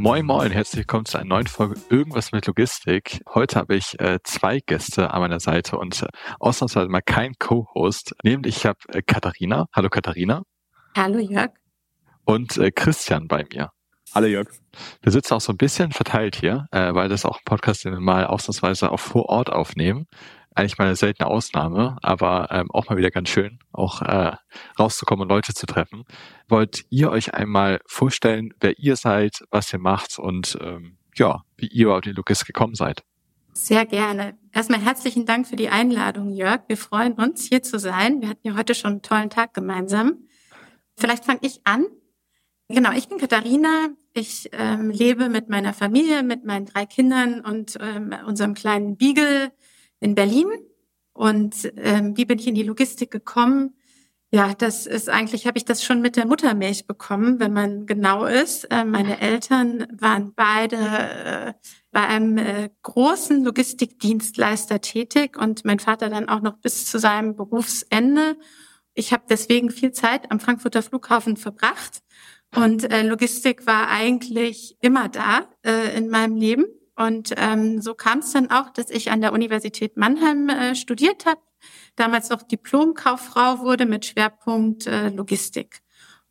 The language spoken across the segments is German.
Moin Moin, herzlich willkommen zu einer neuen Folge Irgendwas mit Logistik. Heute habe ich äh, zwei Gäste an meiner Seite und äh, ausnahmsweise mal kein Co-Host. Nämlich ich habe äh, Katharina. Hallo Katharina. Hallo Jörg. Und äh, Christian bei mir. Hallo Jörg. Wir sitzen auch so ein bisschen verteilt hier, äh, weil das auch ein Podcast, den wir mal ausnahmsweise auch vor Ort aufnehmen eigentlich mal eine seltene Ausnahme, aber ähm, auch mal wieder ganz schön, auch äh, rauszukommen und Leute zu treffen. Wollt ihr euch einmal vorstellen, wer ihr seid, was ihr macht und ähm, ja, wie ihr auf den Lukas gekommen seid? Sehr gerne. Erstmal herzlichen Dank für die Einladung, Jörg. Wir freuen uns, hier zu sein. Wir hatten ja heute schon einen tollen Tag gemeinsam. Vielleicht fange ich an. Genau, ich bin Katharina. Ich ähm, lebe mit meiner Familie, mit meinen drei Kindern und ähm, unserem kleinen Beagle in Berlin. Und ähm, wie bin ich in die Logistik gekommen? Ja, das ist eigentlich, habe ich das schon mit der Muttermilch bekommen, wenn man genau ist. Äh, meine Eltern waren beide äh, bei einem äh, großen Logistikdienstleister tätig und mein Vater dann auch noch bis zu seinem Berufsende. Ich habe deswegen viel Zeit am Frankfurter Flughafen verbracht und äh, Logistik war eigentlich immer da äh, in meinem Leben. Und ähm, so kam es dann auch, dass ich an der Universität Mannheim äh, studiert habe, damals noch Diplomkauffrau wurde mit Schwerpunkt äh, Logistik.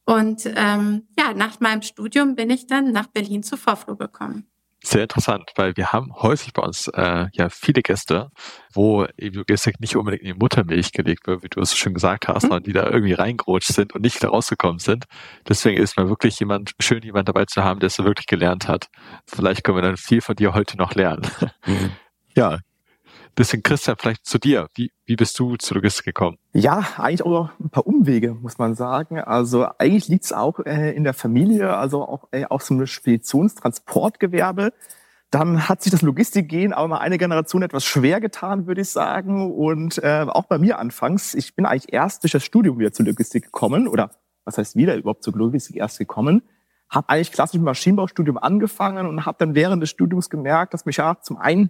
Und ähm, ja, nach meinem Studium bin ich dann nach Berlin zu Vorflow gekommen sehr interessant, weil wir haben häufig bei uns äh, ja viele Gäste, wo eben Logistik nicht unbedingt in die Muttermilch gelegt wird, wie du es schon gesagt hast, mhm. sondern die da irgendwie reingerutscht sind und nicht wieder rausgekommen sind. Deswegen ist mir wirklich jemand schön, jemand dabei zu haben, der es wirklich gelernt hat. Vielleicht können wir dann viel von dir heute noch lernen. Mhm. Ja, Deswegen, Christian, vielleicht zu dir. Wie, wie bist du zu Logistik gekommen? Ja, eigentlich auch ein paar Umwege, muss man sagen. Also eigentlich liegt es auch äh, in der Familie, also auch äh, auch so einem Speditionstransportgewerbe. Dann hat sich das Logistikgehen aber mal eine Generation etwas schwer getan, würde ich sagen. Und äh, auch bei mir anfangs. Ich bin eigentlich erst durch das Studium wieder zur Logistik gekommen. Oder was heißt wieder überhaupt zur Logistik erst gekommen? Habe eigentlich klassisch mit Maschinenbaustudium angefangen und habe dann während des Studiums gemerkt, dass mich ja zum einen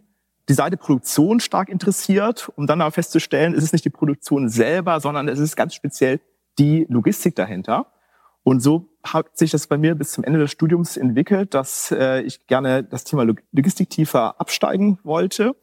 die Seite Produktion stark interessiert, um dann aber festzustellen, es ist nicht die Produktion selber, sondern es ist ganz speziell die Logistik dahinter. Und so hat sich das bei mir bis zum Ende des Studiums entwickelt, dass äh, ich gerne das Thema Logistik tiefer absteigen wollte.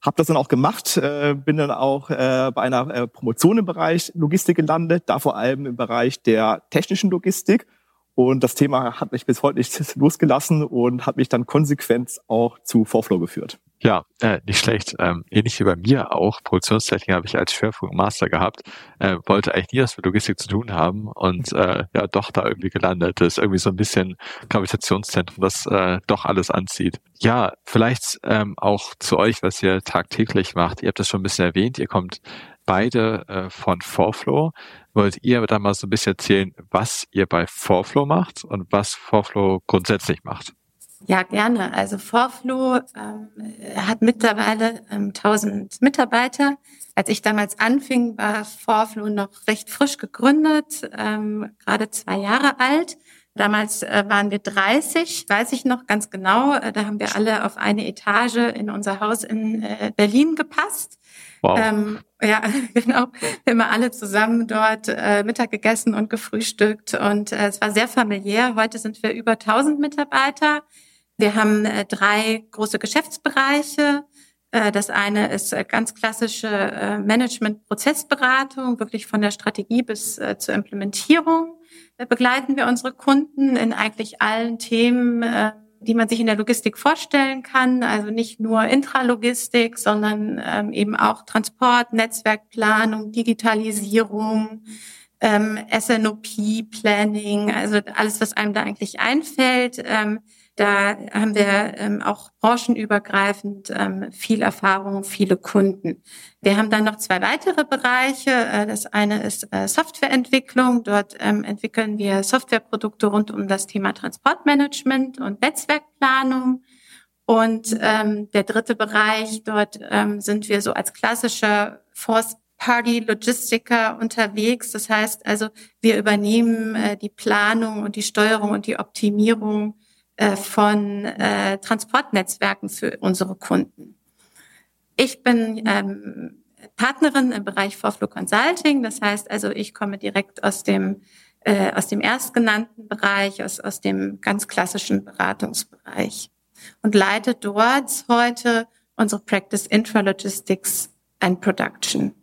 Habe das dann auch gemacht, äh, bin dann auch äh, bei einer äh, Promotion im Bereich Logistik gelandet, da vor allem im Bereich der technischen Logistik und das Thema hat mich bis heute nicht losgelassen und hat mich dann konsequent auch zu Vorflow geführt. Ja, äh, nicht schlecht. Ähm, ähnlich wie bei mir auch. Produktionstechnik habe ich als Schwerpunkt Master gehabt. Äh, wollte eigentlich nie was mit Logistik zu tun haben und äh, ja, doch da irgendwie gelandet. Das ist irgendwie so ein bisschen Gravitationszentrum, das äh, doch alles anzieht. Ja, vielleicht ähm, auch zu euch, was ihr tagtäglich macht. Ihr habt das schon ein bisschen erwähnt. Ihr kommt beide äh, von Forflow. Wollt ihr da mal so ein bisschen erzählen, was ihr bei Forflow macht und was Forflow grundsätzlich macht? Ja, gerne. Also Forflow ähm, hat mittlerweile ähm, 1000 Mitarbeiter. Als ich damals anfing, war Forflow noch recht frisch gegründet, ähm, gerade zwei Jahre alt. Damals äh, waren wir 30, weiß ich noch ganz genau. Äh, da haben wir alle auf eine Etage in unser Haus in äh, Berlin gepasst. Wow. Ähm, ja, genau. Wir haben alle zusammen dort äh, Mittag gegessen und gefrühstückt und äh, es war sehr familiär. Heute sind wir über 1000 Mitarbeiter. Wir haben äh, drei große Geschäftsbereiche. Äh, das eine ist äh, ganz klassische Management-Prozessberatung, wirklich von der Strategie bis zur Implementierung begleiten wir unsere Kunden in eigentlich allen Themen, die man sich in der Logistik vorstellen kann. Also nicht nur Intralogistik, sondern ähm, eben auch Transport, Netzwerkplanung, Digitalisierung, ähm, SNOP-Planning, also alles, was einem da eigentlich einfällt. Da haben wir ähm, auch branchenübergreifend ähm, viel Erfahrung, viele Kunden. Wir haben dann noch zwei weitere Bereiche. Äh, das eine ist äh, Softwareentwicklung. Dort ähm, entwickeln wir Softwareprodukte rund um das Thema Transportmanagement und Netzwerkplanung. Und ähm, der dritte Bereich, dort ähm, sind wir so als klassischer Force Party Logistiker unterwegs. Das heißt also, wir übernehmen äh, die Planung und die Steuerung und die Optimierung äh, von äh, Transportnetzwerken für unsere Kunden. Ich bin ähm, Partnerin im Bereich Forflow Consulting. Das heißt also, ich komme direkt aus dem äh, aus dem erstgenannten Bereich, aus, aus dem ganz klassischen Beratungsbereich und leite dort heute unsere Practice Intralogistics and Production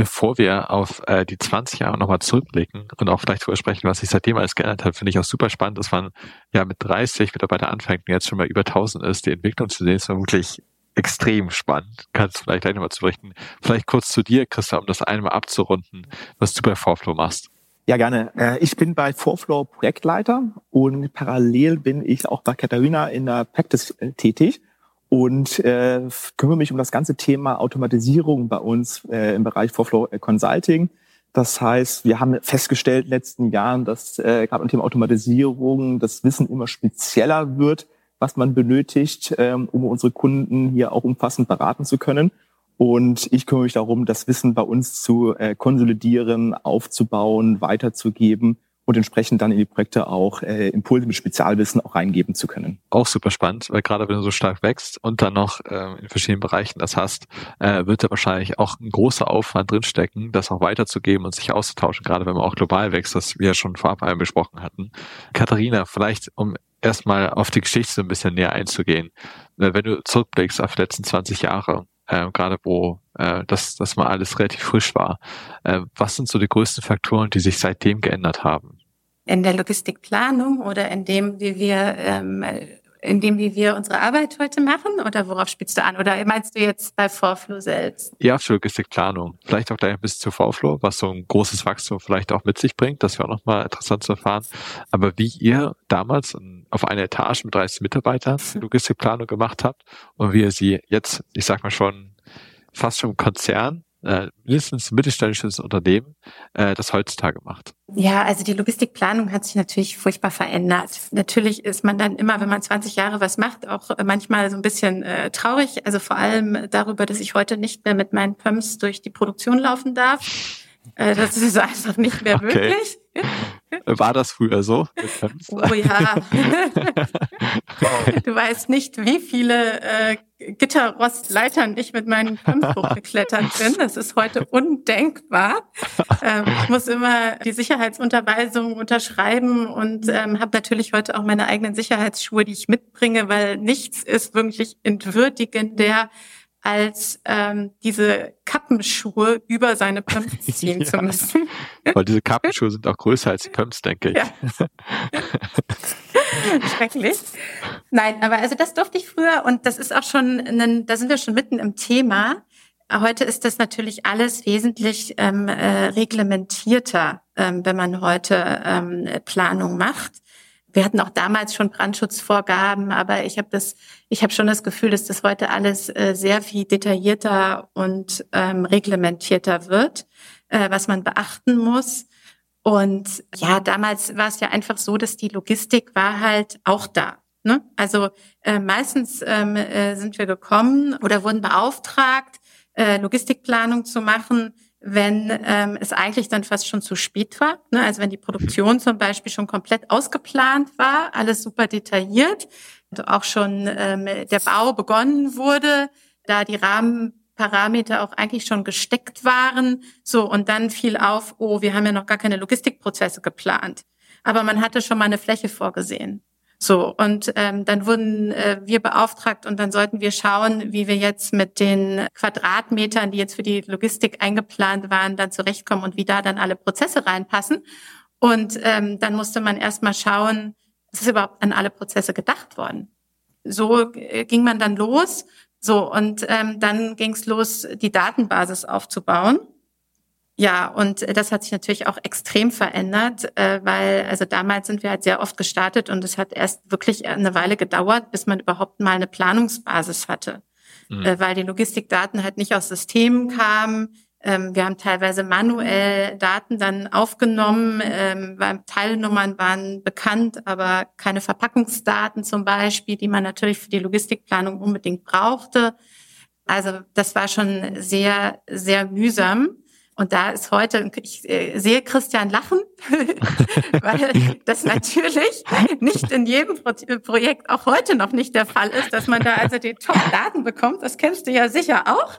bevor wir auf äh, die 20 Jahre nochmal zurückblicken und auch vielleicht darüber sprechen, was sich seitdem alles geändert hat, finde ich auch super spannend, dass man ja mit 30 Mitarbeiter anfängt und jetzt schon mal über 1000 ist. Die Entwicklung zu sehen ist wirklich extrem spannend. Kannst du vielleicht gleich nochmal zu berichten. Vielleicht kurz zu dir, Christa, um das einmal abzurunden, was du bei Forflow machst. Ja, gerne. Äh, ich bin bei Forflow Projektleiter und parallel bin ich auch bei Katharina in der Practice äh, tätig und äh, kümmere mich um das ganze Thema Automatisierung bei uns äh, im Bereich Forflow Consulting. Das heißt, wir haben festgestellt in den letzten Jahren, dass äh, gerade im Thema Automatisierung das Wissen immer spezieller wird, was man benötigt, ähm, um unsere Kunden hier auch umfassend beraten zu können. Und ich kümmere mich darum, das Wissen bei uns zu äh, konsolidieren, aufzubauen, weiterzugeben und entsprechend dann in die Projekte auch äh, Impulse mit Spezialwissen auch reingeben zu können. Auch super spannend, weil gerade wenn du so stark wächst und dann noch äh, in verschiedenen Bereichen das hast, äh, wird da wahrscheinlich auch ein großer Aufwand drinstecken, das auch weiterzugeben und sich auszutauschen, gerade wenn man auch global wächst, was wir ja schon vorab einmal besprochen hatten. Katharina, vielleicht um erstmal auf die Geschichte so ein bisschen näher einzugehen. Wenn du zurückblickst auf die letzten 20 Jahre, äh, gerade wo äh, das, das mal alles relativ frisch war. Äh, was sind so die größten Faktoren, die sich seitdem geändert haben? In der Logistikplanung oder in dem, wie wir ähm, in dem, wie wir unsere Arbeit heute machen? Oder worauf spielst du an? Oder meinst du jetzt bei Vorflow selbst? Ja, für Logistikplanung. Vielleicht auch gleich ein bisschen zu Vorflow, was so ein großes Wachstum vielleicht auch mit sich bringt. Das wäre auch nochmal interessant zu erfahren. Aber wie ihr damals auf einer Etage mit 30 Mitarbeitern Logistikplanung gemacht habt und wie ihr sie jetzt, ich sag mal schon, fast schon im Konzern äh, mindestens mittelständisches Unternehmen äh, das heutzutage macht? Ja, also die Logistikplanung hat sich natürlich furchtbar verändert. Natürlich ist man dann immer, wenn man 20 Jahre was macht, auch manchmal so ein bisschen äh, traurig. Also vor allem darüber, dass ich heute nicht mehr mit meinen Pumps durch die Produktion laufen darf. Äh, das ist einfach nicht mehr okay. möglich. War das früher so? Oh ja. du weißt nicht, wie viele äh, Gitterrostleitern ich mit meinen Pumps hochgeklettert bin. Das ist heute undenkbar. Ähm, ich muss immer die Sicherheitsunterweisungen unterschreiben und ähm, habe natürlich heute auch meine eigenen Sicherheitsschuhe, die ich mitbringe, weil nichts ist wirklich entwürdigender als ähm, diese Kappenschuhe über seine Pumps ziehen ja. zu müssen. Weil diese Kappenschuhe sind auch größer als die Pumps, denke ich. Ja. Schrecklich. Nein, aber also das durfte ich früher und das ist auch schon, ein, da sind wir schon mitten im Thema. Heute ist das natürlich alles wesentlich ähm, äh, reglementierter, ähm, wenn man heute ähm, Planung macht wir hatten auch damals schon Brandschutzvorgaben, aber ich habe das, ich habe schon das Gefühl, dass das heute alles äh, sehr viel detaillierter und ähm, reglementierter wird, äh, was man beachten muss. Und ja, damals war es ja einfach so, dass die Logistik war halt auch da. Ne? Also äh, meistens ähm, äh, sind wir gekommen oder wurden beauftragt, äh, Logistikplanung zu machen wenn ähm, es eigentlich dann fast schon zu spät war. Ne? Also wenn die Produktion zum Beispiel schon komplett ausgeplant war, alles super detailliert, also auch schon ähm, der Bau begonnen wurde, da die Rahmenparameter auch eigentlich schon gesteckt waren. So, und dann fiel auf, oh, wir haben ja noch gar keine Logistikprozesse geplant. Aber man hatte schon mal eine Fläche vorgesehen. So, und ähm, dann wurden äh, wir beauftragt und dann sollten wir schauen, wie wir jetzt mit den Quadratmetern, die jetzt für die Logistik eingeplant waren, dann zurechtkommen und wie da dann alle Prozesse reinpassen. Und ähm, dann musste man erstmal schauen, ist überhaupt an alle Prozesse gedacht worden. So äh, ging man dann los. So, und ähm, dann ging es los, die Datenbasis aufzubauen Ja, und das hat sich natürlich auch extrem verändert, äh, weil also damals sind wir halt sehr oft gestartet und es hat erst wirklich eine Weile gedauert, bis man überhaupt mal eine Planungsbasis hatte, mhm. Äh, weil die Logistikdaten halt nicht aus Systemen kamen. Ähm, wir haben teilweise manuell Daten dann aufgenommen, ähm, weil Teilnummern waren bekannt, aber keine Verpackungsdaten zum Beispiel, die man natürlich für die Logistikplanung unbedingt brauchte. Also das war schon sehr, sehr mühsam. Und da ist heute, ich äh, sehe Christian lachen, weil das natürlich nicht in jedem Projekt auch heute noch nicht der Fall ist, dass man da also die Top-Daten bekommt. Das kennst du ja sicher auch.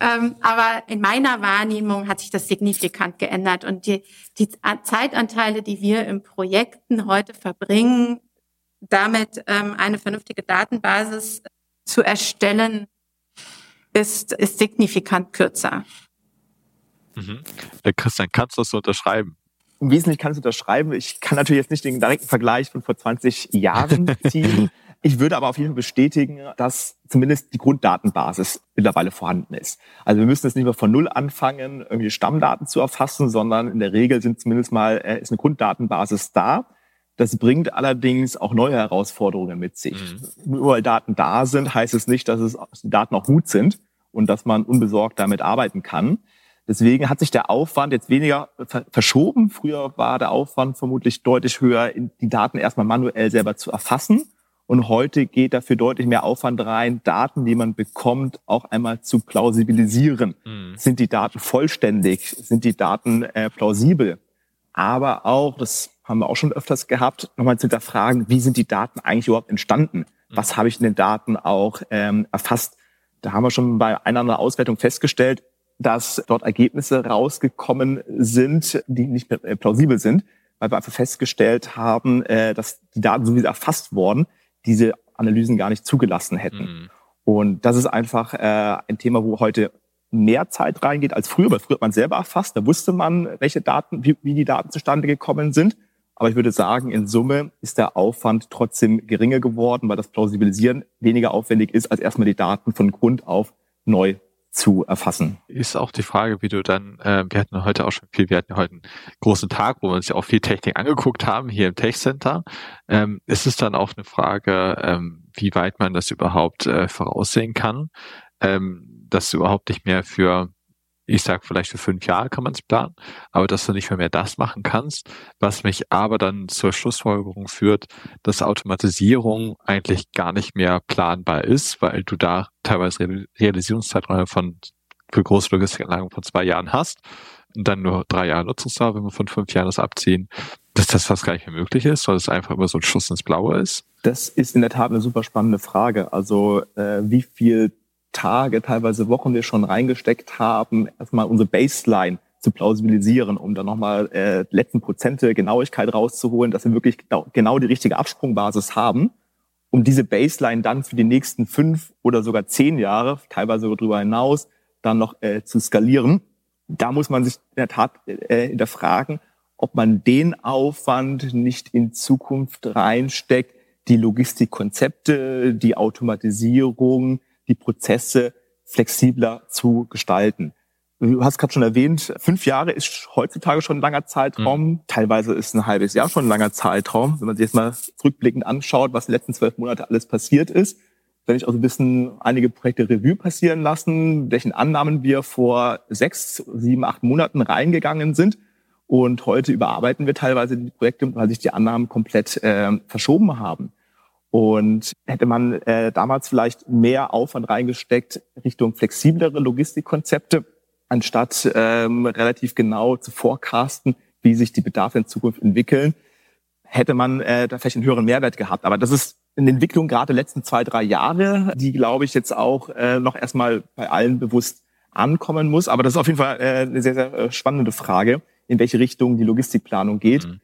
Ähm, aber in meiner Wahrnehmung hat sich das signifikant geändert und die, die Zeitanteile, die wir in Projekten heute verbringen, damit ähm, eine vernünftige Datenbasis zu erstellen, ist, ist signifikant kürzer. Mhm. Äh, Christian, kannst du das so unterschreiben? Im Wesentlichen kann ich es unterschreiben. Ich kann natürlich jetzt nicht den direkten Vergleich von vor 20 Jahren ziehen. Ich würde aber auf jeden Fall bestätigen, dass zumindest die Grunddatenbasis mittlerweile vorhanden ist. Also wir müssen jetzt nicht mehr von Null anfangen, irgendwie Stammdaten zu erfassen, sondern in der Regel sind zumindest mal, äh, ist eine Grunddatenbasis da. Das bringt allerdings auch neue Herausforderungen mit sich. Mhm. Nur weil Daten da sind, heißt es nicht, dass, es, dass die Daten auch gut sind und dass man unbesorgt damit arbeiten kann. Deswegen hat sich der Aufwand jetzt weniger verschoben. Früher war der Aufwand vermutlich deutlich höher, die Daten erstmal manuell selber zu erfassen. Und heute geht dafür deutlich mehr Aufwand rein, Daten, die man bekommt, auch einmal zu plausibilisieren. Mhm. Sind die Daten vollständig? Sind die Daten äh, plausibel? Aber auch, das haben wir auch schon öfters gehabt, nochmal zu hinterfragen, wie sind die Daten eigentlich überhaupt entstanden? Mhm. Was habe ich in den Daten auch ähm, erfasst? Da haben wir schon bei einer Auswertung festgestellt, dass dort Ergebnisse rausgekommen sind, die nicht mehr äh, plausibel sind, weil wir einfach festgestellt haben, äh, dass die Daten, so wie sie erfasst wurden, diese Analysen gar nicht zugelassen hätten. Mhm. Und das ist einfach äh, ein Thema, wo heute mehr Zeit reingeht als früher, weil früher hat man selber erfasst, da wusste man, welche Daten, wie, wie die Daten zustande gekommen sind. Aber ich würde sagen, in Summe ist der Aufwand trotzdem geringer geworden, weil das Plausibilisieren weniger aufwendig ist, als erstmal die Daten von Grund auf neu zu erfassen. Ist auch die Frage, wie du dann, äh, wir hatten heute auch schon viel, wir hatten heute einen großen Tag, wo wir uns ja auch viel Technik angeguckt haben, hier im Tech Center. Ähm, ist es dann auch eine Frage, ähm, wie weit man das überhaupt äh, voraussehen kann, ähm, dass du überhaupt nicht mehr für ich sag vielleicht für fünf Jahre kann man es planen, aber dass du nicht mehr, mehr das machen kannst, was mich aber dann zur Schlussfolgerung führt, dass Automatisierung eigentlich gar nicht mehr planbar ist, weil du da teilweise Realisierungszeiträume von für große Logistikanlagen von zwei Jahren hast und dann nur drei Jahre Nutzungsdauer, wenn wir von fünf Jahren das abziehen, dass das fast gar nicht mehr möglich ist, weil es einfach immer so ein Schuss ins Blaue ist? Das ist in der Tat eine super spannende Frage. Also äh, wie viel Tage, teilweise Wochen wir schon reingesteckt haben, erstmal unsere Baseline zu plausibilisieren, um dann nochmal äh, letzten Prozente Genauigkeit rauszuholen, dass wir wirklich genau die richtige Absprungbasis haben, um diese Baseline dann für die nächsten fünf oder sogar zehn Jahre, teilweise darüber hinaus, dann noch äh, zu skalieren. Da muss man sich in der Tat äh, hinterfragen, ob man den Aufwand nicht in Zukunft reinsteckt, die Logistikkonzepte, die Automatisierung, die Prozesse flexibler zu gestalten. Du hast gerade schon erwähnt, fünf Jahre ist heutzutage schon ein langer Zeitraum. Mhm. Teilweise ist ein halbes Jahr schon ein langer Zeitraum. Wenn man sich jetzt mal zurückblickend anschaut, was in den letzten zwölf Monate alles passiert ist, wenn ich also ein bisschen einige Projekte Revue passieren lassen, welchen Annahmen wir vor sechs, sieben, acht Monaten reingegangen sind. Und heute überarbeiten wir teilweise die Projekte, weil sich die Annahmen komplett äh, verschoben haben. Und hätte man äh, damals vielleicht mehr Aufwand reingesteckt Richtung flexiblere Logistikkonzepte, anstatt ähm, relativ genau zu forecasten, wie sich die Bedarfe in Zukunft entwickeln, hätte man äh, da vielleicht einen höheren Mehrwert gehabt. Aber das ist eine Entwicklung gerade der letzten zwei, drei Jahre, die, glaube ich, jetzt auch äh, noch erstmal bei allen bewusst ankommen muss. Aber das ist auf jeden Fall äh, eine sehr, sehr äh, spannende Frage, in welche Richtung die Logistikplanung geht. Mhm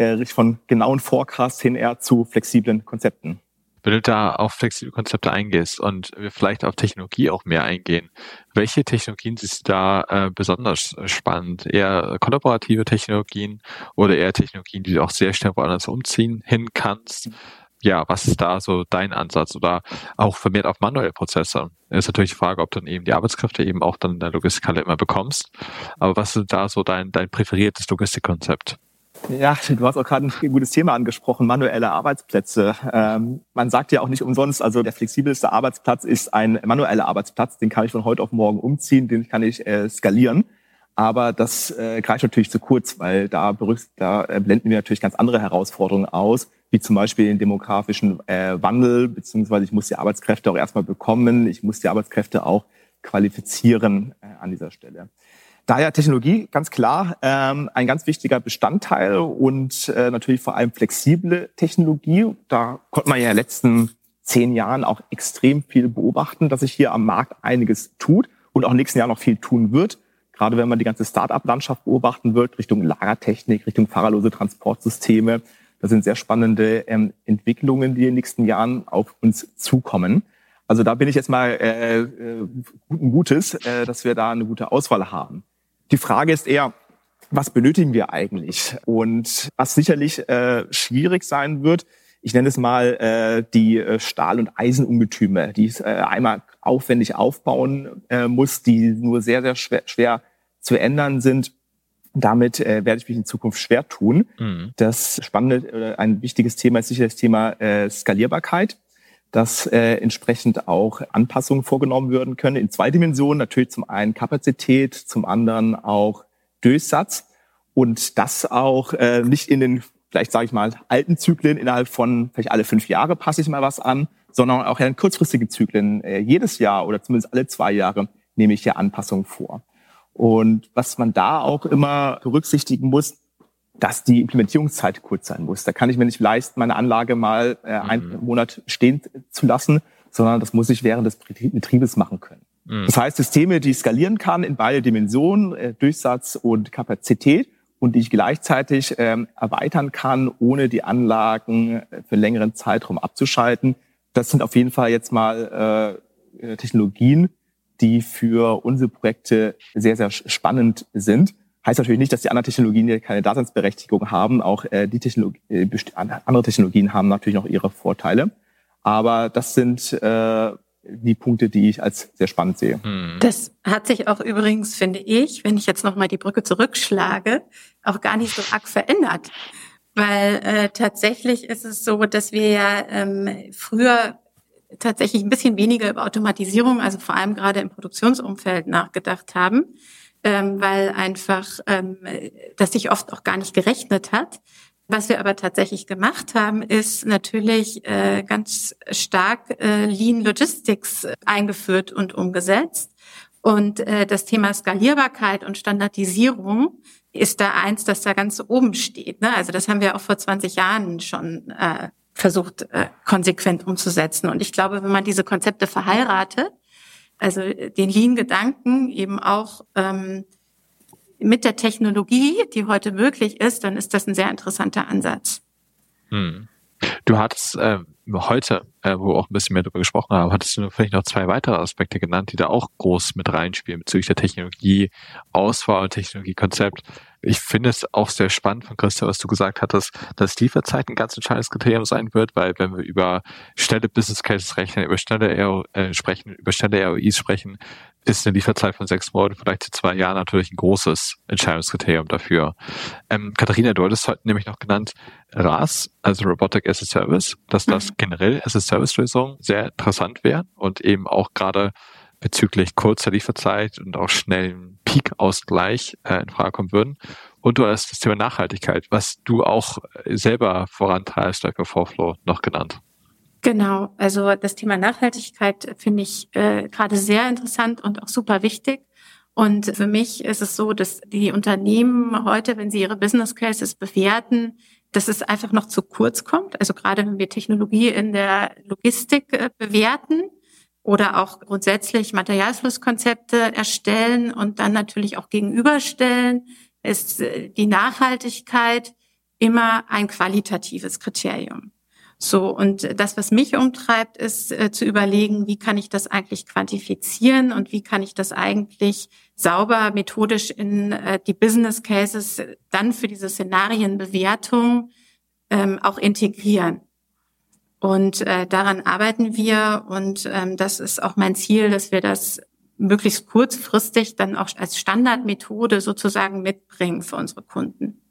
äh, von genauen Forecasts hin eher zu flexiblen Konzepten. Wenn du da auf flexible Konzepte eingehst und wir vielleicht auf Technologie auch mehr eingehen, welche Technologien du da äh, besonders spannend? Eher kollaborative Technologien oder eher Technologien, die du auch sehr schnell woanders umziehen hin kannst? ja, was ist da so dein Ansatz oder auch vermehrt auf manuelle Prozesse? Ist natürlich die Frage, ob du dann eben die Arbeitskräfte eben auch dann in der Logistikhalle immer bekommst. Aber was ist da so dein, dein präferiertes Logistikkonzept? Ja, du hast auch gerade ein gutes Thema angesprochen, manuelle Arbeitsplätze. Ähm, man sagt ja auch nicht umsonst, also der flexibelste Arbeitsplatz ist ein manueller Arbeitsplatz, den kann ich von heute auf morgen umziehen, den kann ich äh, skalieren. Aber das äh, greift natürlich zu kurz, weil da, da äh, blenden wir natürlich ganz andere Herausforderungen aus, wie zum Beispiel den demografischen äh, Wandel, beziehungsweise ich muss die Arbeitskräfte auch erstmal bekommen, ich muss die Arbeitskräfte auch qualifizieren äh, an dieser Stelle. Daher Technologie ganz klar ähm, ein ganz wichtiger Bestandteil und äh, natürlich vor allem flexible Technologie. Da konnte man ja in den letzten zehn Jahren auch extrem viel beobachten, dass sich hier am Markt einiges tut und auch den nächsten Jahren noch viel tun wird. Gerade wenn man die ganze Start-up-Landschaft beobachten wird, Richtung Lagertechnik, Richtung fahrerlose Transportsysteme. Das sind sehr spannende ähm, Entwicklungen, die in den nächsten Jahren auf uns zukommen. Also da bin ich jetzt mal äh, äh, guten Gutes, äh, dass wir da eine gute Auswahl haben. Die Frage ist eher, was benötigen wir eigentlich? Und was sicherlich äh, schwierig sein wird, ich nenne es mal äh, die äh, Stahl- und Eisenungetüme, die es äh, einmal aufwendig aufbauen äh, muss, die nur sehr, sehr schwer, schwer zu ändern sind. Damit äh, werde ich mich in Zukunft schwer tun. Mhm. Das spannende, äh, ein wichtiges Thema ist sicher das Thema äh, Skalierbarkeit dass äh, entsprechend auch Anpassungen vorgenommen werden können in zwei Dimensionen. Natürlich zum einen Kapazität, zum anderen auch Durchsatz und das auch äh, nicht in den, vielleicht sage ich mal, alten Zyklen innerhalb von vielleicht alle fünf Jahre passe ich mal was an, sondern auch in kurzfristigen Zyklen. Äh, jedes Jahr oder zumindest alle zwei Jahre nehme ich hier Anpassungen vor. Und was man da auch immer berücksichtigen muss, dass die Implementierungszeit kurz sein muss. Da kann ich mir nicht leisten, meine Anlage mal äh, einen mhm. Monat stehen zu lassen, sondern das muss ich während des Betriebes machen können. Mhm. Das heißt, Systeme, die ich skalieren kann in beide Dimensionen, äh, Durchsatz und Kapazität, und die ich gleichzeitig ähm, erweitern kann, ohne die Anlagen äh, für längeren Zeitraum abzuschalten. Das sind auf jeden Fall jetzt mal äh, Technologien, die für unsere Projekte sehr, sehr spannend sind. Heißt natürlich nicht, dass die anderen Technologien hier keine Daseinsberechtigung haben. Auch äh, die Technologie, äh, andere Technologien haben natürlich noch ihre Vorteile. Aber das sind äh, die Punkte, die ich als sehr spannend sehe. Hm. Das hat sich auch übrigens, finde ich, wenn ich jetzt nochmal die Brücke zurückschlage, auch gar nicht so arg verändert. Weil äh, tatsächlich ist es so, dass wir ja ähm, früher tatsächlich ein bisschen weniger über Automatisierung, also vor allem gerade im Produktionsumfeld nachgedacht haben ähm, weil einfach ähm, das sich oft auch gar nicht gerechnet hat. Was wir aber tatsächlich gemacht haben, ist natürlich äh, ganz stark äh, Lean Logistics eingeführt und umgesetzt. Und äh, das Thema Skalierbarkeit und Standardisierung ist da eins, das da ganz oben steht. Ne? Also das haben wir auch vor 20 Jahren schon äh, versucht, äh, konsequent umzusetzen. Und ich glaube, wenn man diese Konzepte verheiratet, also den Lean-Gedanken eben auch ähm, mit der Technologie, die heute möglich ist, dann ist das ein sehr interessanter Ansatz. Hm. Du hattest äh, heute, äh, wo wir auch ein bisschen mehr darüber gesprochen haben, hattest du vielleicht noch zwei weitere Aspekte genannt, die da auch groß mit reinspielen bezüglich der Technologie, Auswahl und Technologiekonzept. Ich finde es auch sehr spannend von Christian, was du gesagt hattest, dass Lieferzeit ein ganz entscheidendes Kriterium sein wird, weil wenn wir über schnelle Business Cases rechnen, über schnelle RO, äh, sprechen, über schnelle ROIs sprechen, ist eine Lieferzeit von sechs Monaten, vielleicht zu zwei Jahren natürlich ein großes Entscheidungskriterium dafür. Ähm, Katharina, du hattest heute nämlich noch genannt RAS, also Robotic as a Service, dass das mhm. generell as a Service-Lösung sehr interessant wäre und eben auch gerade bezüglich kurzer Lieferzeit und auch schnellen Peak-Ausgleich äh, in Frage kommen würden. Und du hast das Thema Nachhaltigkeit, was du auch selber vorantreibst, bei Forflow noch genannt. Genau, also das Thema Nachhaltigkeit finde ich äh, gerade sehr interessant und auch super wichtig. Und für mich ist es so, dass die Unternehmen heute, wenn sie ihre Business Cases bewerten, dass es einfach noch zu kurz kommt. Also gerade wenn wir Technologie in der Logistik äh, bewerten oder auch grundsätzlich Materialflusskonzepte erstellen und dann natürlich auch gegenüberstellen, ist äh, die Nachhaltigkeit immer ein qualitatives Kriterium. So, und das, was mich umtreibt, ist äh, zu überlegen, wie kann ich das eigentlich quantifizieren und wie kann ich das eigentlich sauber methodisch in äh, die Business Cases dann für diese Szenarienbewertung ähm, auch integrieren. Und äh, daran arbeiten wir und ähm, das ist auch mein Ziel, dass wir das möglichst kurzfristig dann auch als Standardmethode sozusagen mitbringen für unsere Kunden.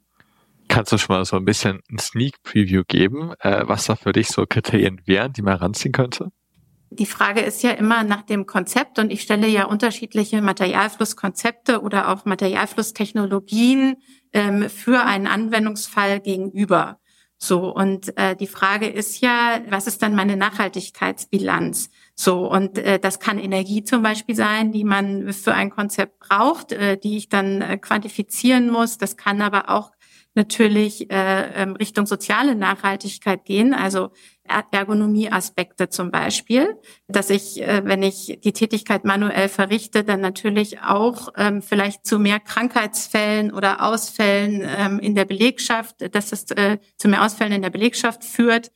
Kannst du schon mal so ein bisschen ein Sneak Preview geben, äh, was da für dich so Kriterien wären, die man ranziehen könnte? Die Frage ist ja immer nach dem Konzept und ich stelle ja unterschiedliche Materialflusskonzepte oder auch Materialflusstechnologien ähm, für einen Anwendungsfall gegenüber. So, und äh, die Frage ist ja, was ist dann meine Nachhaltigkeitsbilanz? So, und äh, das kann Energie zum Beispiel sein, die man für ein Konzept braucht, äh, die ich dann äh, quantifizieren muss. Das kann aber auch natürlich äh, ähm, Richtung soziale Nachhaltigkeit gehen, also Ergonomieaspekte zum Beispiel, dass ich, äh, wenn ich die Tätigkeit manuell verrichte, dann natürlich auch ähm, vielleicht zu mehr Krankheitsfällen oder Ausfällen ähm, in der Belegschaft, dass es äh, zu mehr Ausfällen in der Belegschaft führt,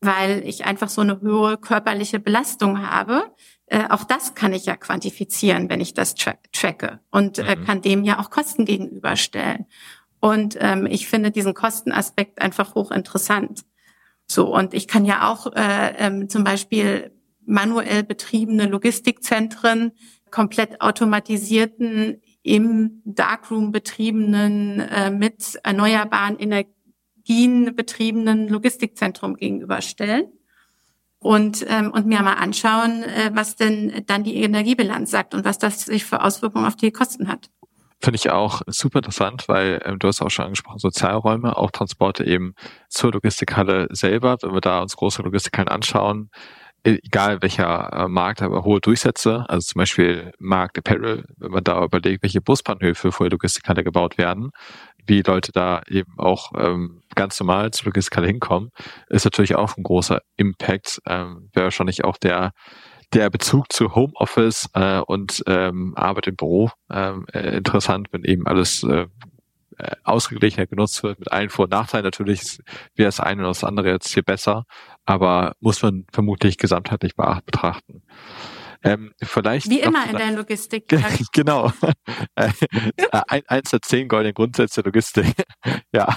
weil ich einfach so eine hohe körperliche Belastung habe. Äh, auch das kann ich ja quantifizieren, wenn ich das tra tracke und äh, mhm. kann dem ja auch Kosten gegenüberstellen. Und ähm, ich finde diesen Kostenaspekt einfach hochinteressant. So, und ich kann ja auch äh, ähm, zum Beispiel manuell betriebene Logistikzentren, komplett automatisierten, im Darkroom betriebenen, äh, mit erneuerbaren Energien betriebenen Logistikzentrum gegenüberstellen und, ähm, und mir mal anschauen, äh, was denn dann die Energiebilanz sagt und was das sich für Auswirkungen auf die Kosten hat. Finde ich auch super interessant, weil ähm, du hast auch schon angesprochen, Sozialräume, auch Transporte eben zur Logistikhalle selber. Wenn wir da uns große Logistikhallen anschauen, e, egal welcher äh, Markt, aber hohe Durchsätze, also zum Beispiel Markt Apparel, wenn man da überlegt, welche Busbahnhöfe vor der Logistikhalle gebaut werden, wie Leute da eben auch ähm, ganz normal zur Logistikhalle hinkommen, ist natürlich auch ein großer Impact. Ähm, Wäre wahrscheinlich auch der der Bezug zu Homeoffice äh, und ähm, Arbeit im Büro ähm, äh, interessant, wenn eben alles äh, äh, ausgeglichener genutzt wird, mit allen Vor- und Nachteilen. Natürlich wäre das eine oder das andere jetzt hier besser, aber muss man vermutlich gesamtheitlich betrachten. Ähm, vielleicht Wie immer in der Logistik. genau. Äh, ein, eins der zehn goldenen Grundsätze der Logistik. ja.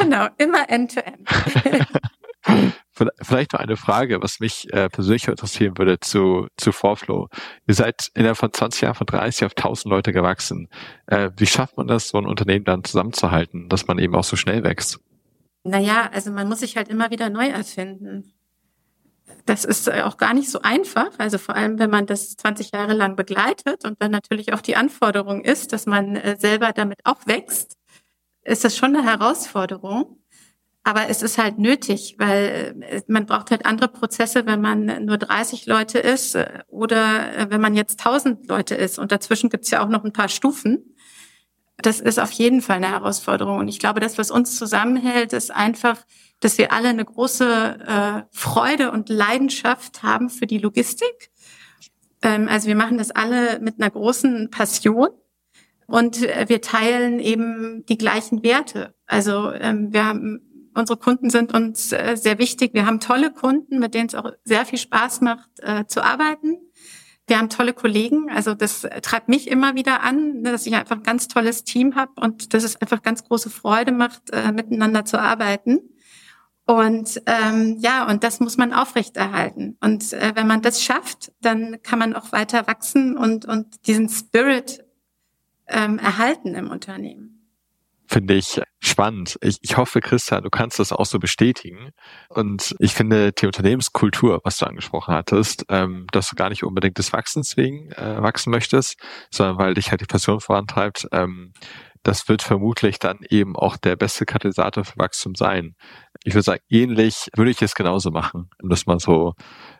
Genau, immer end-to-end. -end. Vielleicht noch eine Frage, was mich äh, persönlich interessieren würde zu, zu Forflow. Ihr seid innerhalb von 20 Jahren von 30 auf 1000 Leute gewachsen. Äh, wie schafft man das, so ein Unternehmen dann zusammenzuhalten, dass man eben auch so schnell wächst? Naja, also man muss sich halt immer wieder neu erfinden. Das ist äh, auch gar nicht so einfach. Also vor allem, wenn man das 20 Jahre lang begleitet und dann natürlich auch die Anforderung ist, dass man selber damit auch wächst, ist das schon eine Herausforderung. Aber es ist halt nötig, weil äh, man braucht halt andere Prozesse, wenn man nur 30 Leute ist äh, oder äh, wenn man jetzt 1000 Leute ist. Und dazwischen gibt's ja auch noch ein paar Stufen. Das ist auf jeden Fall eine Herausforderung. Und ich glaube, das, was uns zusammenhält, ist einfach, dass wir alle eine große Freude und Leidenschaft haben für die Logistik. Ähm, also wir machen das alle mit einer großen Passion. Und wir teilen eben die gleichen Werte. Also ähm, wir haben unsere Kunden sind uns äh, sehr wichtig. Wir haben tolle Kunden, mit denen es auch sehr viel Spaß macht äh, zu arbeiten. Wir haben tolle Kollegen, also das treibt mich immer wieder an, ne, dass ich einfach ein ganz tolles Team habe und dass es einfach ganz große Freude macht, äh, miteinander zu arbeiten. Und ähm, ja, und das muss man aufrechterhalten. Und äh, wenn man das schafft, dann kann man auch weiter wachsen und, und diesen Spirit ähm, erhalten im Unternehmen finde ich spannend. Ich, ich hoffe, Christian, du kannst das auch so bestätigen. Und ich finde die Unternehmenskultur, was du angesprochen hattest, ähm, dass du gar nicht unbedingt des Wachsens wegen äh, wachsen möchtest, sondern weil dich halt die Passion vorantreibt, ähm, das wird vermutlich dann eben auch der beste Katalysator für Wachstum sein. Ich würde sagen, ähnlich würde ich es genauso machen, um das mal so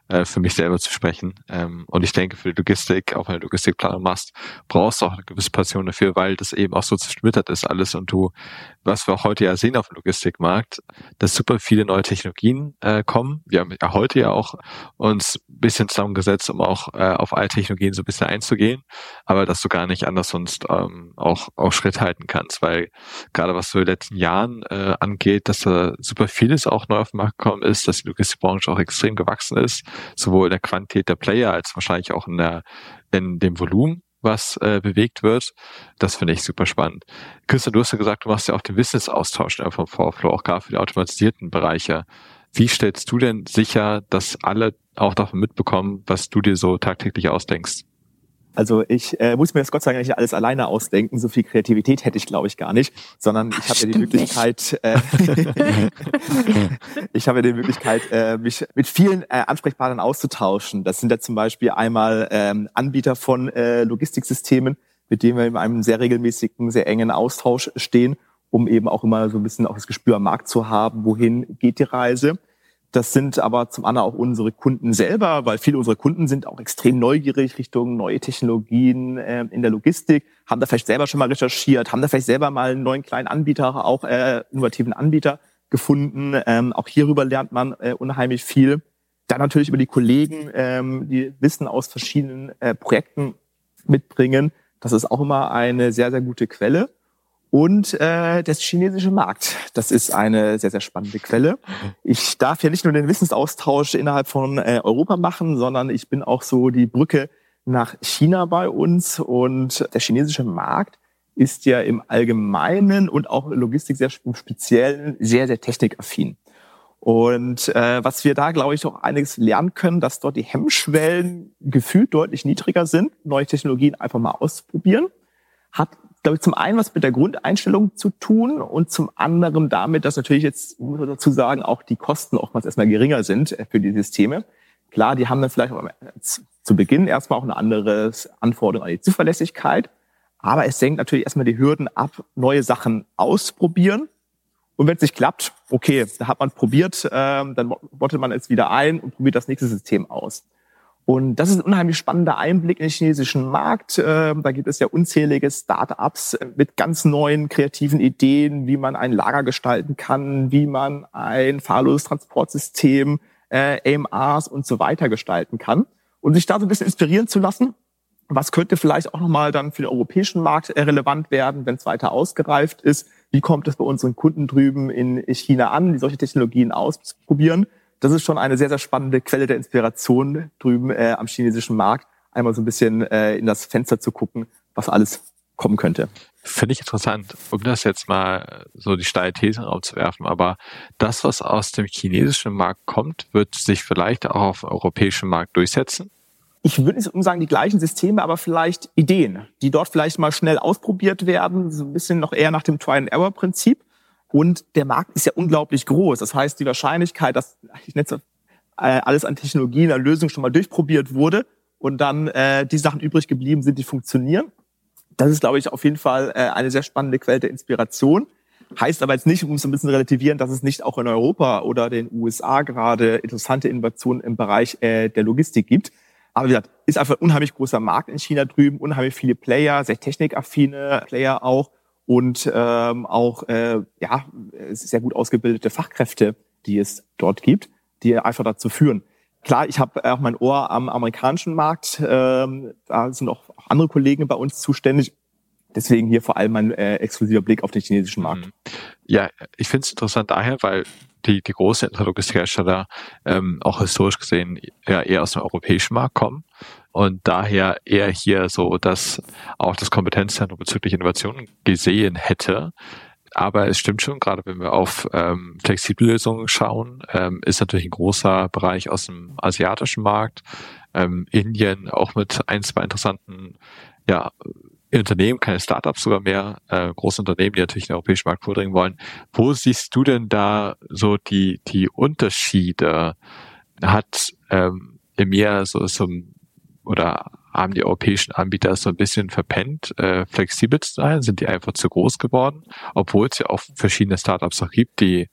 äh, für mich selber zu sprechen. Ähm, und ich denke, für die Logistik, auch wenn du Logistikplanung machst, brauchst du auch eine gewisse Passion dafür, weil das eben auch so zersplittert ist alles und du, was wir auch heute ja sehen auf dem Logistikmarkt, dass super viele neue Technologien äh, kommen. Wir haben ja heute ja auch uns ein bisschen zusammengesetzt, um auch äh, auf alle Technologien so ein bisschen einzugehen, aber dass du gar nicht anders sonst ähm, auch, auch Schritt halten kannst, weil gerade was so in den letzten Jahren angeht, dass da super vieles auch neu auf den Markt gekommen ist, dass die Logistikbranche auch extrem gewachsen ist sowohl in der Quantität der Player als wahrscheinlich auch in der in dem Volumen was äh, bewegt wird. Das finde ich super spannend. Christian, du hast ja gesagt, du machst ja auch den Wissensaustausch vom Vorflow, auch gerade für die automatisierten Bereiche. Wie stellst du denn sicher, dass alle auch davon mitbekommen, was du dir so tagtäglich ausdenkst? Also ich äh, muss mir das Gott sei Dank nicht alles alleine ausdenken. So viel Kreativität hätte ich, glaube ich, gar nicht. Sondern ich habe ja die Möglichkeit, äh, ich habe ja die Möglichkeit, äh, mich mit vielen äh, Ansprechpartnern auszutauschen. Das sind ja zum Beispiel einmal ähm, Anbieter von äh, Logistiksystemen, mit denen wir in einem sehr regelmäßigen, sehr engen Austausch stehen, um eben auch immer so ein bisschen auch das Gespür am Markt zu haben, wohin geht die Reise. Das sind aber zum anderen auch unsere Kunden selber, weil viele unserer Kunden sind auch extrem neugierig Richtung neue Technologien äh, in der Logistik, haben da vielleicht selber schon mal recherchiert, haben da vielleicht selber mal einen neuen kleinen Anbieter, auch äh, innovativen Anbieter gefunden. Ähm, auch hierüber lernt man äh, unheimlich viel. Dann natürlich über die Kollegen, ähm, die Wissen aus verschiedenen äh, Projekten mitbringen. Das ist auch immer eine sehr, sehr gute Quelle und äh, das chinesische Markt. Das ist eine sehr, sehr spannende Quelle. Ich darf ja nicht nur den Wissensaustausch innerhalb von äh, Europa machen, sondern ich bin auch so die Brücke nach China bei uns. Und der chinesische Markt ist ja im Allgemeinen und auch Logistik sehr speziell sehr, sehr technikaffin. Und äh, was wir da, glaube ich, auch einiges lernen können, dass dort die Hemmschwellen gefühlt deutlich niedriger sind, neue Technologien einfach mal auszuprobieren. Hat glaube ich, zum einen was mit der Grundeinstellung zu tun und zum anderen damit, dass natürlich jetzt, muss man dazu sagen, auch die Kosten oftmals erstmal geringer sind äh, für die Systeme. Klar, die haben dann vielleicht zu Beginn erstmal auch eine andere Anforderung an die Zuverlässigkeit, aber es senkt natürlich erstmal die Hürden ab, neue Sachen ausprobieren. Und wenn es nicht klappt, okay, da hat man probiert, ähm, dann bottet man es wieder ein und probiert das nächste System aus. Und das ist ein unheimlich spannender Einblick in den chinesischen Markt. Ähm, da gibt es ja unzählige Start-ups mit ganz neuen kreativen Ideen, wie man ein Lager gestalten kann, wie man ein fahrloses Transportsystem, äh, AMRs und so weiter gestalten kann. Und sich da so ein bisschen inspirieren zu lassen, was könnte vielleicht auch nochmal dann für den europäischen Markt äh, relevant werden, wenn es weiter ausgereift ist. Wie kommt es bei unseren Kunden drüben in China an, die solche Technologien ausprobieren? Das ist schon eine sehr, sehr spannende Quelle der Inspiration drüben äh, am chinesischen Markt, einmal so ein bisschen äh, in das Fenster zu gucken, was alles kommen könnte. Finde ich interessant, um das jetzt mal so die steile These aufzuwerfen, aber das, was aus dem chinesischen Markt kommt, wird sich vielleicht auch auf dem europäischen Markt durchsetzen? ich würde nicht sagen die gleichen Systeme, aber vielleicht Ideen, die dort vielleicht mal schnell ausprobiert werden, so ein bisschen noch eher nach dem Try-and-Error-Prinzip. Und der Markt ist ja unglaublich groß. Das heißt, die Wahrscheinlichkeit, dass ich nenne äh, alles an Technologien, an Lösungen schon mal durchprobiert wurde und dann äh, die Sachen übrig geblieben sind, die funktionieren, das ist, glaube ich, auf jeden Fall äh, eine sehr spannende Quelle der Inspiration. Heißt aber jetzt nicht, um es ein bisschen relativieren, dass es nicht auch in Europa oder den USA gerade interessante Innovationen im Bereich äh, der Logistik gibt. Aber wie gesagt, ist einfach ein unheimlich großer Markt in China drüben, unheimlich viele Player, sehr technikaffine Player auch und ähm, auch äh, ja sehr gut ausgebildete Fachkräfte, die es dort gibt, die einfach dazu führen. Klar, ich habe auch mein Ohr am amerikanischen Markt. Ähm, da sind auch andere Kollegen bei uns zuständig. Deswegen hier vor allem mein äh, exklusiver Blick auf den chinesischen Markt. Mhm. Ja, ich finde es interessant daher, weil die, die großen Logistikhersteller ähm, auch historisch gesehen ja eher aus dem europäischen Markt kommen und daher eher hier so, dass auch das Kompetenzzentrum bezüglich Innovation gesehen hätte. Aber es stimmt schon, gerade wenn wir auf ähm, flexible Lösungen schauen, ähm, ist natürlich ein großer Bereich aus dem asiatischen Markt. Ähm, Indien auch mit ein, zwei interessanten ja, Unternehmen, keine Startups sogar mehr, äh, große Unternehmen, die natürlich den europäischen Markt vordringen wollen. Wo siehst du denn da so die, die Unterschiede? Hat ähm, EMEA so, so oder haben die europäischen Anbieter so ein bisschen verpennt, äh, flexibel zu sein? Sind die einfach zu groß geworden? Obwohl es ja auch verschiedene Startups auch gibt, die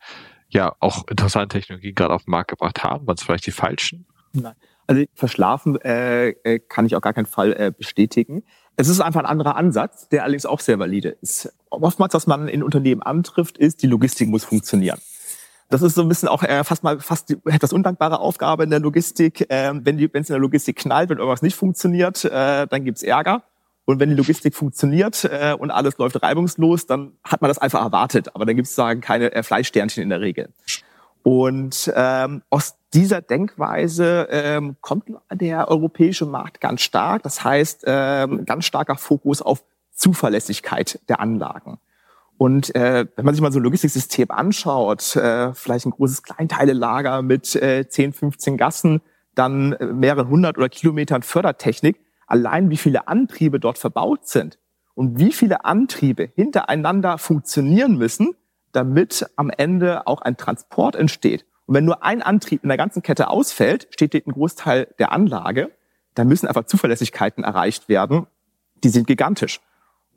ja auch interessante Technologien gerade auf den Markt gebracht haben. Waren es vielleicht die falschen? Nein. Also verschlafen äh, äh, kann ich auf gar keinen Fall äh, bestätigen. Es ist einfach ein anderer Ansatz, der allerdings auch sehr valide ist. Oftmals, was man in Unternehmen antrifft, ist, die Logistik muss funktionieren. Das ist so ein bisschen auch äh, fast mal fast die etwas undankbare Aufgabe in der Logistik. Äh, wenn die, wenn es in der Logistik knallt, wenn irgendwas nicht funktioniert, äh, dann gibt's Ärger. Und wenn die Logistik funktioniert äh, und alles läuft reibungslos, dann hat man das einfach erwartet. Aber dann gibt's sagen keine äh, Fleischsternchen in der Regel. Und ähm, aus dieser Denkweise ähm, kommt der europäische Markt ganz stark. Das heißt, ähm, ganz starker Fokus auf Zuverlässigkeit der Anlagen. Und äh, wenn man sich mal so ein Logistiksystem anschaut, äh, vielleicht ein großes Kleinteilelager mit äh, 10, 15 Gassen, dann äh, mehrere hundert oder Kilometern Fördertechnik, allein wie viele Antriebe dort verbaut sind und wie viele Antriebe hintereinander funktionieren müssen, damit am Ende auch ein Transport entsteht. Und wenn nur ein Antrieb in der ganzen Kette ausfällt, steht ein Großteil der Anlage, dann müssen einfach Zuverlässigkeiten erreicht werden. Die sind gigantisch.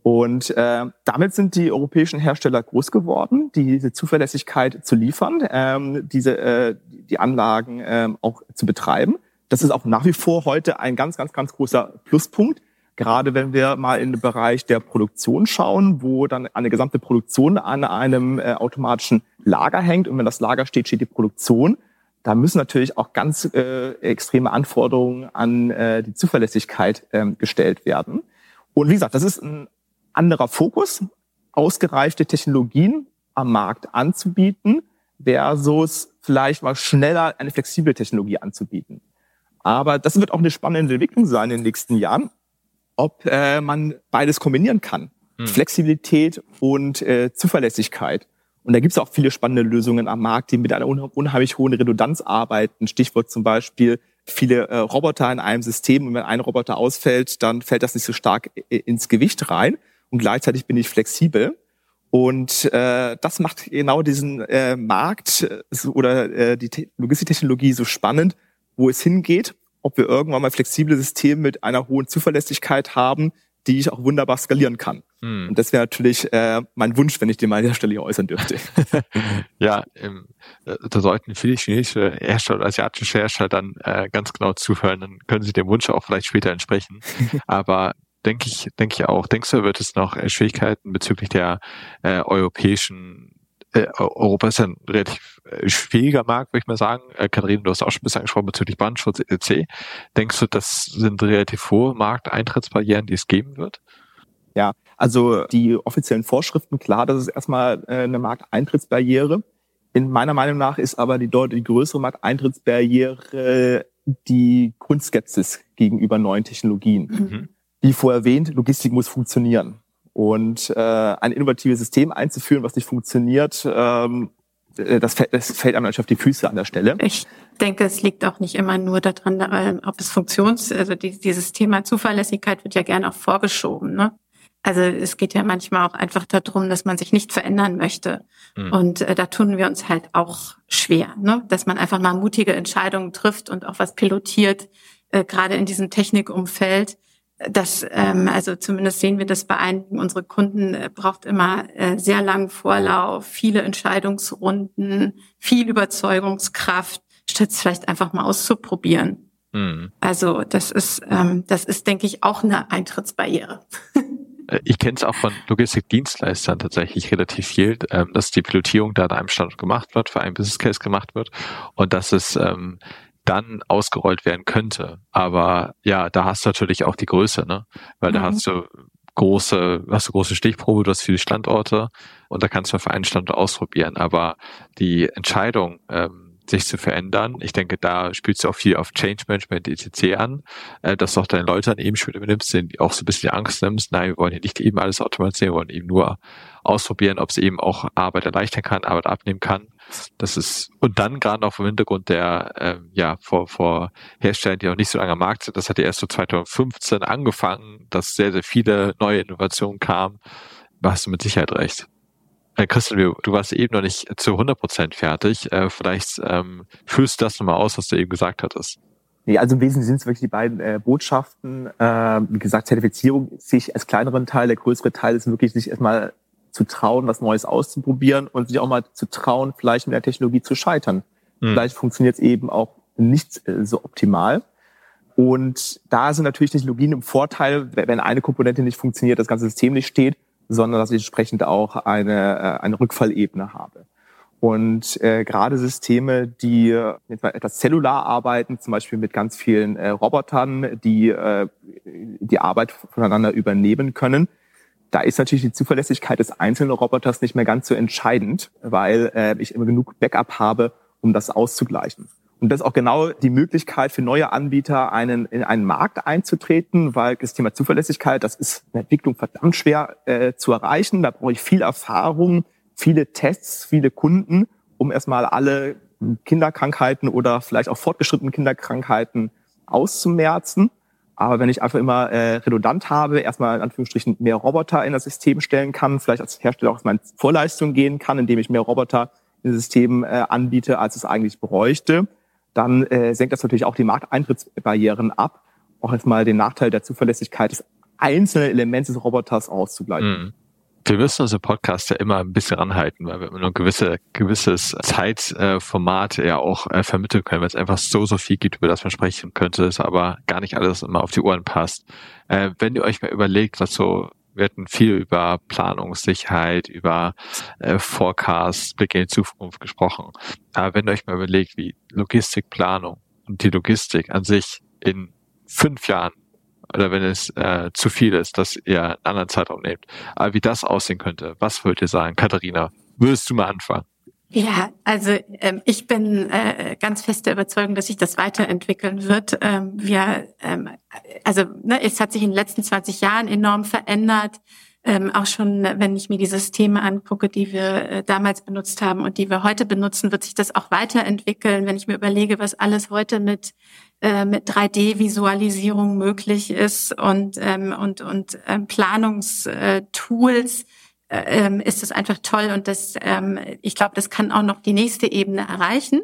Und äh, damit sind die europäischen Hersteller groß geworden, diese Zuverlässigkeit zu liefern, ähm, diese äh, die Anlagen ähm, auch zu betreiben. Das ist auch nach wie vor heute ein ganz, ganz, ganz großer Pluspunkt. Gerade wenn wir mal in den Bereich der Produktion schauen, wo dann eine gesamte Produktion an einem äh, automatischen Lager hängt und wenn das Lager steht, steht die Produktion. Da müssen natürlich auch ganz äh, extreme Anforderungen an äh, die Zuverlässigkeit ähm, gestellt werden. Und wie gesagt, das ist ein anderer Fokus, ausgereifte Technologien am Markt anzubieten, versus vielleicht mal schneller eine flexible Technologie anzubieten. Aber das wird auch eine spannende Entwicklung sein in den nächsten Jahren, ob äh, man beides kombinieren kann. Hm. Flexibilität und äh, Zuverlässigkeit. Und da gibt es auch viele spannende Lösungen am Markt, die mit einer unheimlich hohen Redundanz arbeiten. Stichwort zum Beispiel viele äh, Roboter in einem System. Und wenn ein Roboter ausfällt, dann fällt das nicht so stark ins Gewicht rein und gleichzeitig bin ich flexibel. Und äh, das macht genau diesen äh, Markt äh, oder äh, die Logistiktechnologie so spannend, wo es hingeht, ob wir irgendwann mal flexible Systeme mit einer hohen Zuverlässigkeit haben, die ich auch wunderbar skalieren kann. Hm. Und das wäre natürlich äh, mein Wunsch, wenn ich den mal an der Stelle hier äußern dürfte. ja, ähm, da sollten viele chinesische Hersteller oder asiatische Hersteller dann äh, ganz genau zuhören, dann können sie dem Wunsch auch vielleicht später entsprechen. Aber denke ich, denke ich auch. Denkst du, wird es noch äh, Schwierigkeiten bezüglich der äh, europäischen äh, Europa ist ja ein relativ äh, schwieriger Markt, würde ich mal sagen. Äh, Katharina, du hast auch schon ein bisschen angesprochen bezüglich Brandschutz etc. Denkst du, das sind relativ hohe Markteintrittsbarrieren, die es geben wird? Ja, also die offiziellen Vorschriften, klar, das ist erstmal äh, eine Markteintrittsbarriere. In meiner Meinung nach ist aber die deutlich größere Markteintrittsbarriere die Grundskepsis gegenüber neuen Technologien. Mhm wie vorher erwähnt, Logistik muss funktionieren. Und äh, ein innovatives System einzuführen, was nicht funktioniert, ähm, äh, das, fällt, das fällt einem natürlich auf die Füße an der Stelle. Ich denke, es liegt auch nicht immer nur daran, äh, ob es funktions, also die, dieses Thema Zuverlässigkeit wird ja gerne auch vorgeschoben. Ne? Also es geht ja manchmal auch einfach darum, dass man sich nicht verändern möchte. Mhm. Und äh, da tun wir uns halt auch schwer, ne? dass man einfach mal mutige Entscheidungen trifft und auch was pilotiert, äh, gerade in diesem Technikumfeld das, ähm, also zumindest sehen wir das bei einigen unserer Kunden, äh, braucht immer äh, sehr langen Vorlauf, viele Entscheidungsrunden, viel Überzeugungskraft, statt es vielleicht einfach mal auszuprobieren. Mhm. Also das ist, ähm, das ist, denke ich, auch eine Eintrittsbarriere. Äh, ich kenne es auch von Logistikdienstleistern tatsächlich relativ viel, ähm, dass die Pilotierung da an einem Standort gemacht wird, für einen Business Case gemacht wird und dass es ähm, dann ausgerollt werden könnte. Aber ja, da hast du natürlich auch die Größe, ne? Weil mhm. da hast du große, hast du große Stichprobe, du hast viele Standorte und da kannst du für einen Standort ausprobieren. Aber die Entscheidung, ähm, sich zu verändern. Ich denke, da spielst du auch viel auf Change Management etc. an, äh, dass du auch deine Leute an eben schon übernimmst, denen auch so ein bisschen die Angst nimmst, nein, wir wollen hier nicht eben alles automatisieren, wir wollen eben nur ausprobieren, ob es eben auch Arbeit erleichtern kann, Arbeit abnehmen kann. Das ist, und dann gerade auch vom Hintergrund der, äh, ja, vor, vor Herstellern, die noch nicht so lange am Markt sind, das hat ja erst so 2015 angefangen, dass sehr, sehr viele neue Innovationen kamen. Da hast du mit Sicherheit recht. Äh, Christian, du warst eben noch nicht zu 100 Prozent fertig. Äh, vielleicht ähm, führst du das nochmal aus, was du eben gesagt hattest. Nee, also im Wesentlichen sind es wirklich die beiden äh, Botschaften. Äh, wie gesagt, Zertifizierung sehe ich als kleineren Teil. Der größere Teil ist wirklich, sich erstmal zu trauen, was Neues auszuprobieren und sich auch mal zu trauen, vielleicht mit der Technologie zu scheitern. Mhm. Vielleicht funktioniert es eben auch nicht äh, so optimal. Und da sind natürlich Technologien im Vorteil, wenn eine Komponente nicht funktioniert, das ganze System nicht steht, sondern dass ich entsprechend auch eine, äh, eine Rückfallebene habe. Und äh, gerade Systeme, die etwas zellular arbeiten, zum Beispiel mit ganz vielen äh, Robotern, die äh, die Arbeit voneinander übernehmen können, da ist natürlich die Zuverlässigkeit des einzelnen Roboters nicht mehr ganz so entscheidend, weil äh, ich immer genug Backup habe, um das auszugleichen. Und das ist auch genau die Möglichkeit für neue Anbieter, einen, in einen Markt einzutreten, weil das Thema Zuverlässigkeit, das ist in der Entwicklung verdammt schwer äh, zu erreichen. Da brauche ich viel Erfahrung, viele Tests, viele Kunden, um erstmal alle Kinderkrankheiten oder vielleicht auch fortgeschrittene Kinderkrankheiten auszumerzen. Aber wenn ich einfach immer äh, redundant habe, erstmal in Anführungsstrichen mehr Roboter in das System stellen kann, vielleicht als Hersteller auch mal in Vorleistung gehen kann, indem ich mehr Roboter in das System äh, anbiete, als es eigentlich bräuchte, dann äh, senkt das natürlich auch die Markteintrittsbarrieren ab, auch erstmal den Nachteil der Zuverlässigkeit des einzelnen Elements des Roboters auszugleichen. Mhm. Wir müssen unsere Podcast ja immer ein bisschen ranhalten, weil wir immer nur ein gewisse, gewisses Zeitformat ja auch äh, vermitteln können, weil es einfach so, so viel gibt, über das man sprechen könnte, es aber gar nicht alles immer auf die Ohren passt. Äh, wenn ihr euch mal überlegt, was so wir hatten viel über Planungssicherheit, über äh, Forecast, Blick in die Zukunft gesprochen. Aber wenn ihr euch mal überlegt, wie Logistikplanung und die Logistik an sich in fünf Jahren oder wenn es äh, zu viel ist, dass ihr einen anderen Zeitraum nehmt, aber wie das aussehen könnte, was würdet ihr sagen? Katharina, würdest du mal anfangen? Ja, also ähm, ich bin äh, ganz fest der Überzeugung, dass sich das weiterentwickeln wird. Ähm, wir, ähm, also ne, es hat sich in den letzten 20 Jahren enorm verändert. Ähm, auch schon, wenn ich mir die Systeme angucke, die wir äh, damals benutzt haben und die wir heute benutzen, wird sich das auch weiterentwickeln. Wenn ich mir überlege, was alles heute mit äh, mit 3D-Visualisierung möglich ist und ähm, und und ähm, Planungstools ähm, ist es einfach toll und das, ähm, ich glaube, das kann auch noch die nächste Ebene erreichen.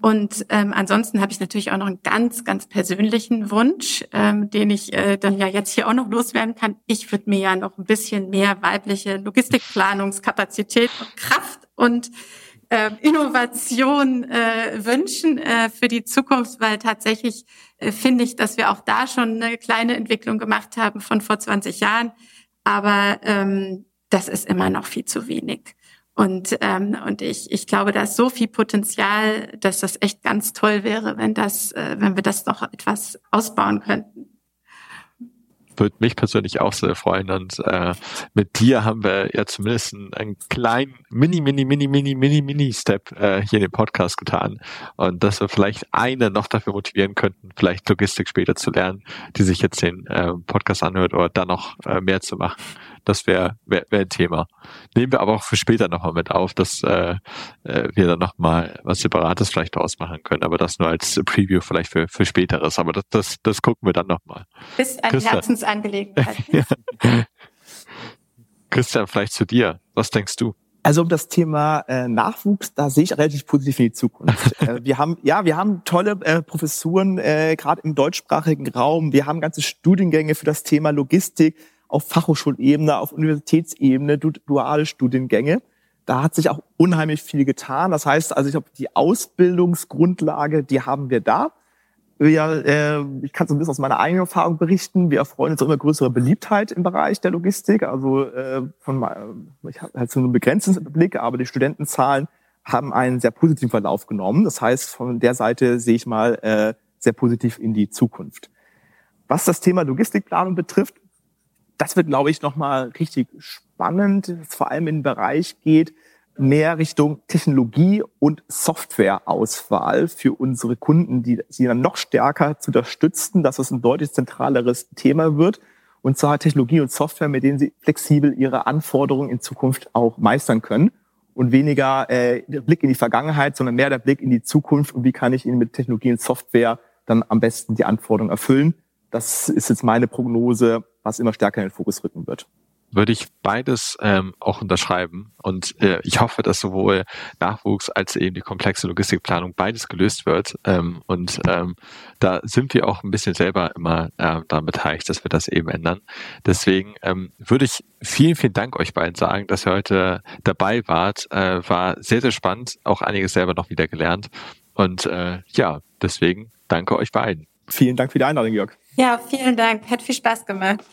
Und ähm, ansonsten habe ich natürlich auch noch einen ganz, ganz persönlichen Wunsch, ähm, den ich äh, dann ja jetzt hier auch noch loswerden kann. Ich würde mir ja noch ein bisschen mehr weibliche Logistikplanungskapazität und Kraft und äh, Innovation äh, wünschen äh, für die Zukunft, weil tatsächlich äh, finde ich, dass wir auch da schon eine kleine Entwicklung gemacht haben von vor 20 Jahren. Aber ähm, das ist immer noch viel zu wenig. Und, ähm, und ich, ich glaube, da ist so viel Potenzial, dass das echt ganz toll wäre, wenn das, äh, wenn wir das noch etwas ausbauen könnten würde mich persönlich auch sehr freuen. Und äh, mit dir haben wir ja zumindest einen, einen kleinen Mini, Mini, Mini, Mini, Mini, Mini-Step äh, hier in dem Podcast getan. Und dass wir vielleicht eine noch dafür motivieren könnten, vielleicht Logistik später zu lernen, die sich jetzt den äh, Podcast anhört oder da noch äh, mehr zu machen. Das wäre wär, wär ein Thema. Nehmen wir aber auch für später nochmal mit auf, dass äh, äh, wir dann nochmal was Separates vielleicht ausmachen können. Aber das nur als Preview vielleicht für, für späteres. Aber das, das, das gucken wir dann nochmal. Ist eine Christian. Herzensangelegenheit. Christian, vielleicht zu dir. Was denkst du? Also um das Thema äh, Nachwuchs, da sehe ich relativ positiv in die Zukunft. äh, wir haben ja, wir haben tolle äh, Professuren äh, gerade im deutschsprachigen Raum. Wir haben ganze Studiengänge für das Thema Logistik auf Fachhochschulebene, auf Universitätsebene, du duale Studiengänge. Da hat sich auch unheimlich viel getan. Das heißt, also ich glaube, die Ausbildungsgrundlage, die haben wir da. Wir, äh, ich kann so ein bisschen aus meiner eigenen Erfahrung berichten. Wir erfreuen uns immer größere Beliebtheit im Bereich der Logistik. Also äh, von ich habe halt so einen begrenzten Blick, aber die Studentenzahlen haben einen sehr positiven Verlauf genommen. Das heißt, von der Seite sehe ich mal äh, sehr positiv in die Zukunft. Was das Thema Logistikplanung betrifft, das wird, glaube ich, nochmal richtig spannend, es vor allem in den Bereich geht, mehr Richtung Technologie und Softwareauswahl für unsere Kunden, die sie dann noch stärker zu unterstützen, dass es ein deutlich zentraleres Thema wird. Und zwar Technologie und Software, mit denen sie flexibel ihre Anforderungen in Zukunft auch meistern können. Und weniger äh, der Blick in die Vergangenheit, sondern mehr der Blick in die Zukunft und wie kann ich ihnen mit Technologie und Software dann am besten die Anforderungen erfüllen. Das ist jetzt meine Prognose, was immer stärker in den Fokus rücken wird würde ich beides ähm, auch unterschreiben. Und äh, ich hoffe, dass sowohl Nachwuchs als eben die komplexe Logistikplanung beides gelöst wird. Ähm, und ähm, da sind wir auch ein bisschen selber immer äh, daran beteiligt, dass wir das eben ändern. Deswegen ähm, würde ich vielen, vielen Dank euch beiden sagen, dass ihr heute dabei wart. Äh, war sehr, sehr spannend. Auch einiges selber noch wieder gelernt. Und äh, ja, deswegen danke euch beiden. Vielen Dank für die Einladung, Jörg. Ja, vielen Dank. Hat viel Spaß gemacht.